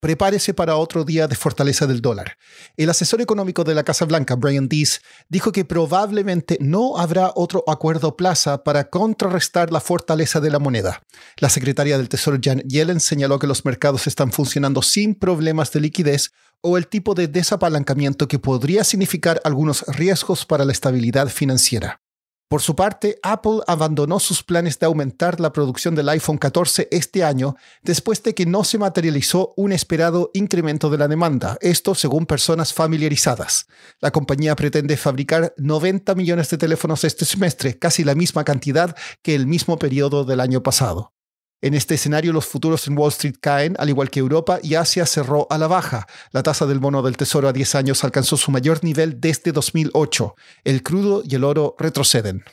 prepárese para otro día de fortaleza del dólar. El asesor económico de la Casa Blanca, Brian Dees, dijo que probablemente no habrá otro acuerdo plaza para contrarrestar la fortaleza de la moneda. La secretaria del Tesoro, Janet Yellen, señaló que los mercados están funcionando sin problemas de liquidez o el tipo de desapalancamiento que podría significar algunos riesgos para la estabilidad financiera. Por su parte, Apple abandonó sus planes de aumentar la producción del iPhone 14 este año después de que no se materializó un esperado incremento de la demanda, esto según personas familiarizadas. La compañía pretende fabricar 90 millones de teléfonos este semestre, casi la misma cantidad que el mismo periodo del año pasado. En este escenario, los futuros en Wall Street caen, al igual que Europa, y Asia cerró a la baja. La tasa del bono del Tesoro a 10 años alcanzó su mayor nivel desde 2008. El crudo y el oro retroceden.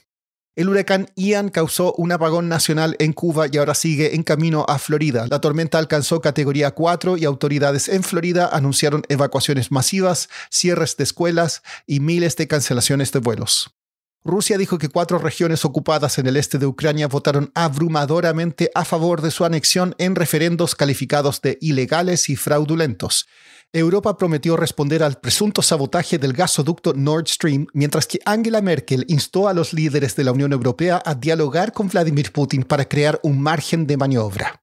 El huracán Ian causó un apagón nacional en Cuba y ahora sigue en camino a Florida. La tormenta alcanzó categoría 4 y autoridades en Florida anunciaron evacuaciones masivas, cierres de escuelas y miles de cancelaciones de vuelos. Rusia dijo que cuatro regiones ocupadas en el este de Ucrania votaron abrumadoramente a favor de su anexión en referendos calificados de ilegales y fraudulentos. Europa prometió responder al presunto sabotaje del gasoducto Nord Stream, mientras que Angela Merkel instó a los líderes de la Unión Europea a dialogar con Vladimir Putin para crear un margen de maniobra.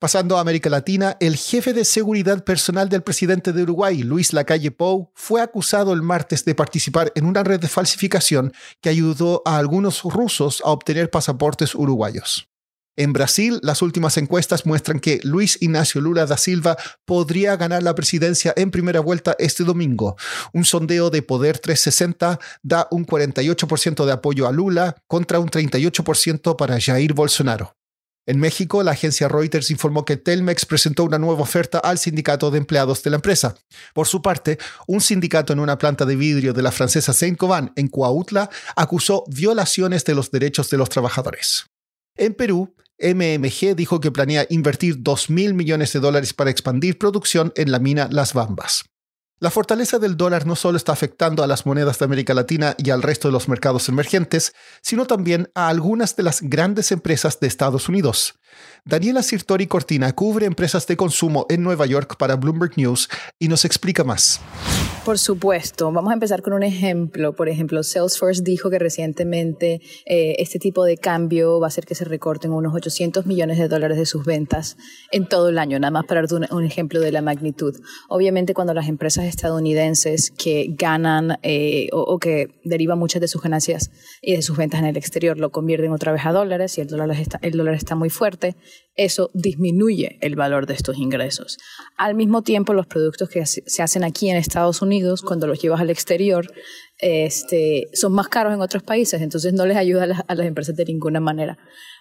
Pasando a América Latina, el jefe de seguridad personal del presidente de Uruguay, Luis Lacalle Pou, fue acusado el martes de participar en una red de falsificación que ayudó a algunos rusos a obtener pasaportes uruguayos. En Brasil, las últimas encuestas muestran que Luis Ignacio Lula da Silva podría ganar la presidencia en primera vuelta este domingo. Un sondeo de Poder 360 da un 48% de apoyo a Lula contra un 38% para Jair Bolsonaro. En México, la agencia Reuters informó que Telmex presentó una nueva oferta al sindicato de empleados de la empresa. Por su parte, un sindicato en una planta de vidrio de la francesa Saint-Gobain en Coautla acusó violaciones de los derechos de los trabajadores. En Perú, MMG dijo que planea invertir 2 mil millones de dólares para expandir producción en la mina Las Bambas. La fortaleza del dólar no solo está afectando a las monedas de América Latina y al resto de los mercados emergentes, sino también a algunas de las grandes empresas de Estados Unidos. Daniela Sirtori Cortina cubre empresas de consumo en Nueva York para Bloomberg News y nos explica más. Por supuesto. Vamos a empezar con un ejemplo. Por ejemplo, Salesforce dijo que recientemente eh, este tipo de cambio va a hacer que se recorten unos 800 millones de dólares de sus ventas en todo el año, nada más para dar un, ejemplo de la magnitud. Obviamente, cuando las empresas estadounidenses que ganan eh, o, que derivan muchas de sus ganancias y de sus ventas en el exterior lo convierten otra vez a dólares y el dólar está, el dólar está muy fuerte, eso disminuye el valor de estos ingresos. Al mismo tiempo, los productos que se hacen aquí en Estados Unidos cuando los llevas al exterior, este, son más caros en otros países, entonces no les ayuda a las, empresas de ninguna manera.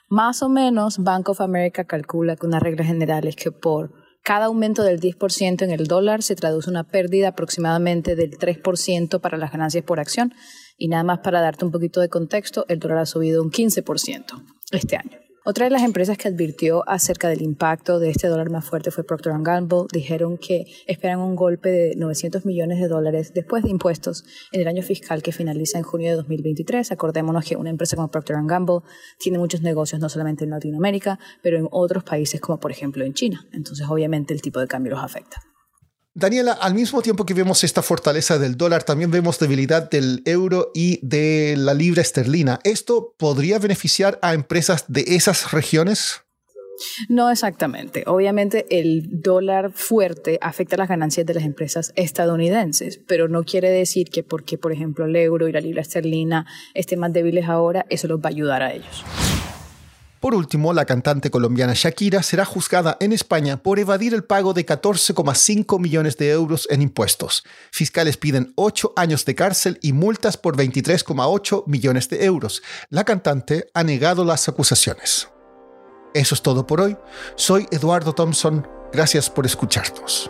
Más o menos, Bank of America calcula que una regla general es que por cada aumento del 10% en el dólar se traduce una pérdida aproximadamente del 3% para las ganancias por acción. Y nada más para darte un poquito de contexto, el dólar ha subido un 15% este año. Otra de las empresas que advirtió acerca del impacto de este dólar más fuerte fue Procter Gamble. Dijeron que esperan un golpe de 900 millones de dólares después de impuestos en el año fiscal que finaliza en junio de 2023. Acordémonos que una empresa como Procter Gamble tiene muchos negocios no solamente en Latinoamérica, pero en otros países como por ejemplo en China. Entonces obviamente el tipo de cambio los afecta. Daniela, al mismo tiempo que vemos esta fortaleza del dólar, también vemos debilidad del euro y de la libra esterlina. ¿Esto podría beneficiar a empresas de esas regiones? No exactamente. Obviamente el dólar fuerte afecta las ganancias de las empresas estadounidenses, pero no quiere decir que porque, por ejemplo, el euro y la libra esterlina estén más débiles ahora, eso los va a ayudar a ellos. Por último, la cantante colombiana Shakira será juzgada en España por evadir el pago de 14,5 millones de euros en impuestos. Fiscales piden 8 años de cárcel y multas por 23,8 millones de euros. La cantante ha negado las acusaciones. Eso es todo por hoy. Soy Eduardo Thompson. Gracias por escucharnos.